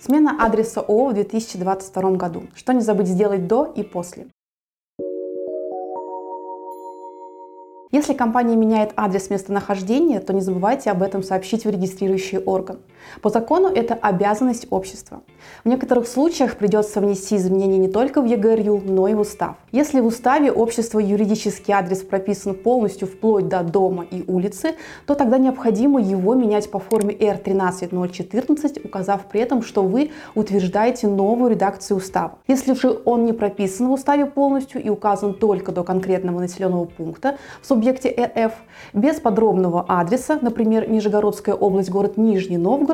Смена адреса ООО в 2022 году. Что не забыть сделать до и после. Если компания меняет адрес местонахождения, то не забывайте об этом сообщить в регистрирующий орган. По закону это обязанность общества. В некоторых случаях придется внести изменения не только в ЕГРЮ, но и в устав. Если в уставе общества юридический адрес прописан полностью вплоть до дома и улицы, то тогда необходимо его менять по форме R13014, указав при этом, что вы утверждаете новую редакцию устава. Если же он не прописан в уставе полностью и указан только до конкретного населенного пункта в субъекте РФ без подробного адреса, например, Нижегородская область, город Нижний Новгород,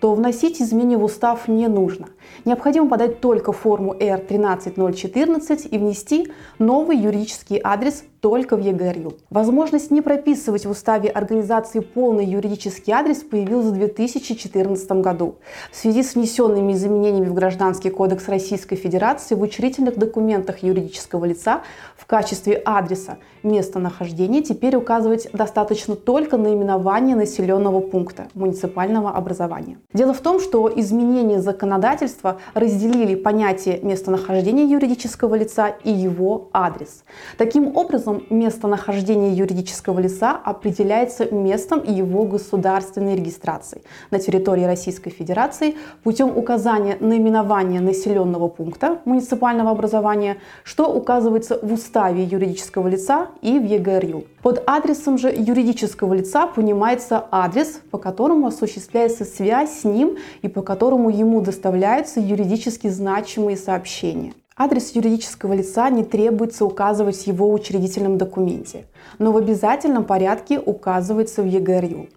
то вносить изменения в устав не нужно. Необходимо подать только форму R13014 и внести новый юридический адрес только в ЕГРЮ. Возможность не прописывать в уставе организации полный юридический адрес появилась в 2014 году в связи с внесенными изменениями в Гражданский кодекс Российской Федерации в учредительных документах юридического лица в качестве адреса местонахождения теперь указывать достаточно только наименование населенного пункта муниципального образования. Дело в том, что изменения законодательства разделили понятие местонахождения юридического лица и его адрес. Таким образом, образом местонахождение юридического лица определяется местом его государственной регистрации на территории Российской Федерации путем указания наименования населенного пункта муниципального образования, что указывается в уставе юридического лица и в ЕГРЮ. Под адресом же юридического лица понимается адрес, по которому осуществляется связь с ним и по которому ему доставляются юридически значимые сообщения. Адрес юридического лица не требуется указывать в его учредительном документе, но в обязательном порядке указывается в ЕГРЮ.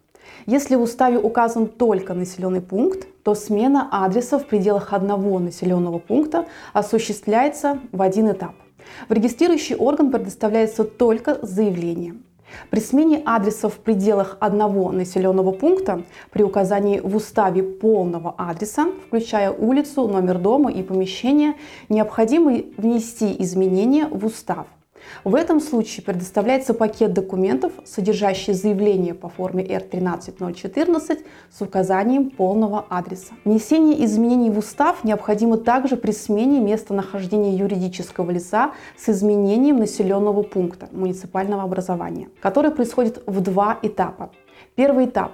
Если в уставе указан только населенный пункт, то смена адреса в пределах одного населенного пункта осуществляется в один этап. В регистрирующий орган предоставляется только заявление. При смене адреса в пределах одного населенного пункта при указании в уставе полного адреса, включая улицу, номер дома и помещение, необходимо внести изменения в устав – в этом случае предоставляется пакет документов, содержащий заявление по форме R13014 с указанием полного адреса. Внесение изменений в устав необходимо также при смене местонахождения юридического лица с изменением населенного пункта муниципального образования, который происходит в два этапа. Первый этап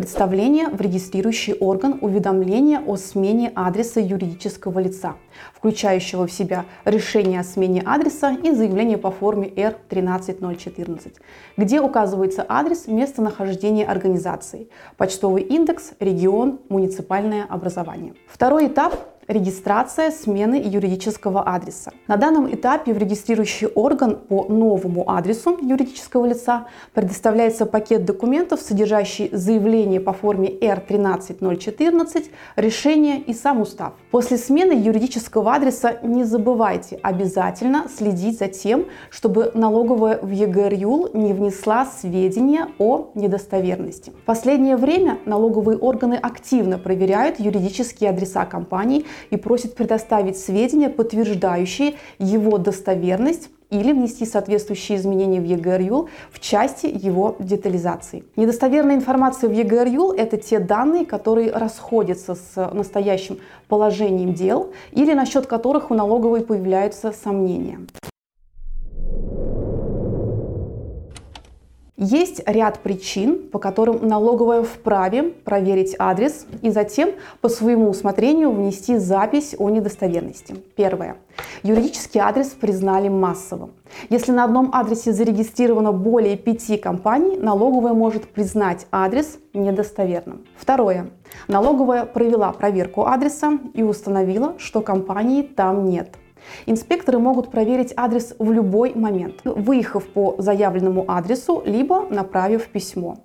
Представление в регистрирующий орган уведомления о смене адреса юридического лица, включающего в себя решение о смене адреса и заявление по форме R13014, где указывается адрес местонахождения организации, почтовый индекс, регион, муниципальное образование. Второй этап регистрация смены юридического адреса. На данном этапе в регистрирующий орган по новому адресу юридического лица предоставляется пакет документов, содержащий заявление по форме R13014, решение и сам устав. После смены юридического адреса не забывайте обязательно следить за тем, чтобы налоговая в ЕГРЮЛ не внесла сведения о недостоверности. В последнее время налоговые органы активно проверяют юридические адреса компаний и просит предоставить сведения, подтверждающие его достоверность или внести соответствующие изменения в ЕГРЮЛ в части его детализации. Недостоверная информация в ЕГРЮЛ – это те данные, которые расходятся с настоящим положением дел или насчет которых у налоговой появляются сомнения. Есть ряд причин, по которым налоговая вправе проверить адрес и затем по своему усмотрению внести запись о недостоверности. Первое. Юридический адрес признали массовым. Если на одном адресе зарегистрировано более пяти компаний, налоговая может признать адрес недостоверным. Второе. Налоговая провела проверку адреса и установила, что компании там нет. Инспекторы могут проверить адрес в любой момент, выехав по заявленному адресу, либо направив письмо.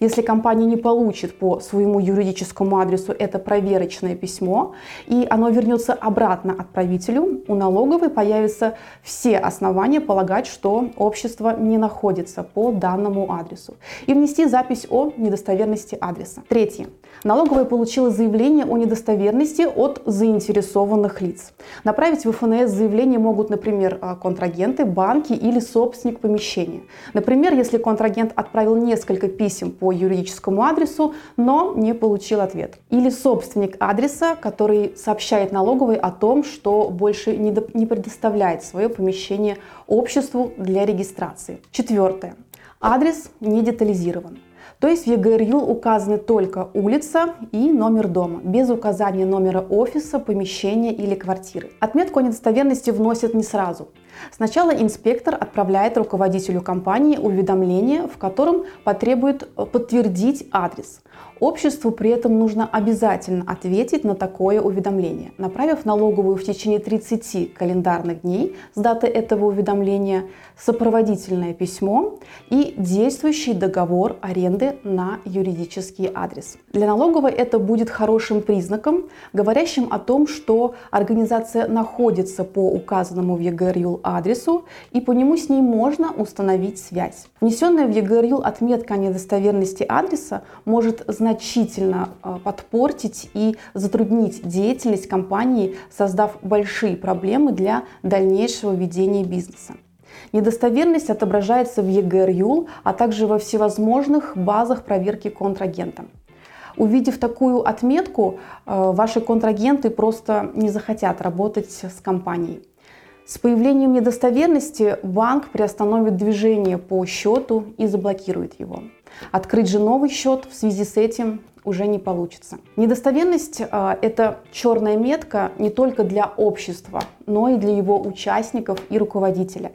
Если компания не получит по своему юридическому адресу это проверочное письмо, и оно вернется обратно отправителю, у налоговой появятся все основания полагать, что общество не находится по данному адресу, и внести запись о недостоверности адреса. Третье. Налоговая получила заявление о недостоверности от заинтересованных лиц. Направить в ФНС заявление могут, например, а, контрагенты, банки или собственник помещения. Например, если контрагент отправил несколько писем по юридическому адресу, но не получил ответ. Или собственник адреса, который сообщает налоговой о том, что больше не, до, не предоставляет свое помещение обществу для регистрации. Четвертое. Адрес не детализирован. То есть в ЕГРЮЛ указаны только улица и номер дома, без указания номера офиса, помещения или квартиры. Отметку о недостоверности вносят не сразу. Сначала инспектор отправляет руководителю компании уведомление, в котором потребует э, подтвердить адрес. Обществу при этом нужно обязательно ответить на такое уведомление, направив налоговую в течение 30 календарных дней с даты этого уведомления сопроводительное письмо и действующий договор аренды на юридический адрес. Для налоговой это будет хорошим признаком, говорящим о том, что организация находится по указанному в ЕГРЮЛ адресу и по нему с ней можно установить связь. Внесенная в ЕГРЮЛ отметка о недостоверности адреса может значительно а, подпортить и затруднить деятельность компании, создав большие проблемы для дальнейшего ведения бизнеса. Недостоверность отображается в ЕГРЮЛ, а также во всевозможных базах проверки контрагента. Увидев такую отметку, э, ваши контрагенты просто не захотят работать с компанией. С появлением недостоверности банк приостановит движение по счету и заблокирует его. Открыть же новый счет в связи с этим уже не получится. Недостоверность э, – это черная метка не только для общества, но и для его участников и руководителя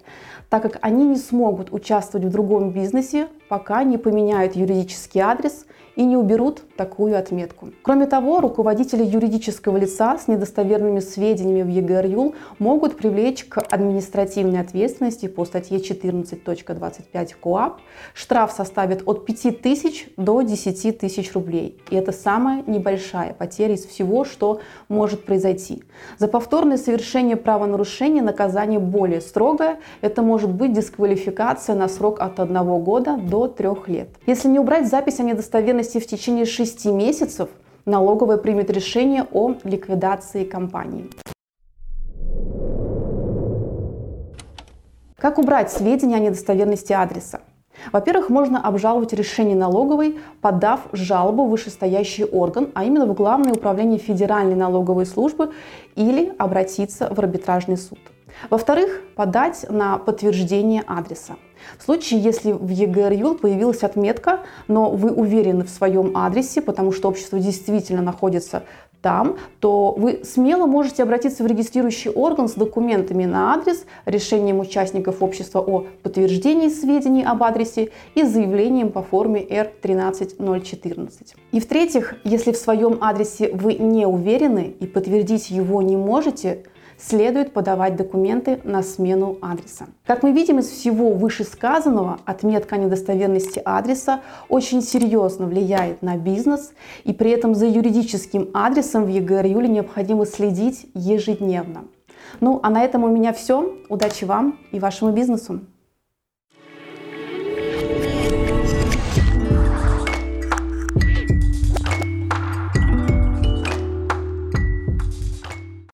так как они не смогут участвовать в другом бизнесе, пока не поменяют юридический адрес и не уберут такую отметку. Кроме того, руководители юридического лица с недостоверными сведениями в ЕГРЮЛ могут привлечь к административной ответственности по статье 14.25 КОАП. Штраф составит от 5 тысяч до 10 тысяч рублей. И это самая небольшая потеря из всего, что может произойти. За повторное совершение правонарушения наказание более строгое. Это может быть дисквалификация на срок от 1 года до 3 лет. Если не убрать запись о недостоверности в течение 6 месяцев налоговая примет решение о ликвидации компании. Как убрать сведения о недостоверности адреса? Во-первых, можно обжаловать решение налоговой, подав жалобу в вышестоящий орган, а именно в Главное управление Федеральной налоговой службы или обратиться в арбитражный суд. Во-вторых, подать на подтверждение адреса. В случае, если в ЕГРЮЛ появилась отметка, но вы уверены в своем адресе, потому что общество действительно находится там, то вы смело можете обратиться в регистрирующий орган с документами на адрес, решением участников общества о подтверждении сведений об адресе и заявлением по форме R13014. И в-третьих, если в своем адресе вы не уверены и подтвердить его не можете, следует подавать документы на смену адреса. Как мы видим из всего вышесказанного, отметка недостоверности адреса очень серьезно влияет на бизнес, и при этом за юридическим адресом в ЕГР необходимо следить ежедневно. Ну а на этом у меня все. Удачи вам и вашему бизнесу!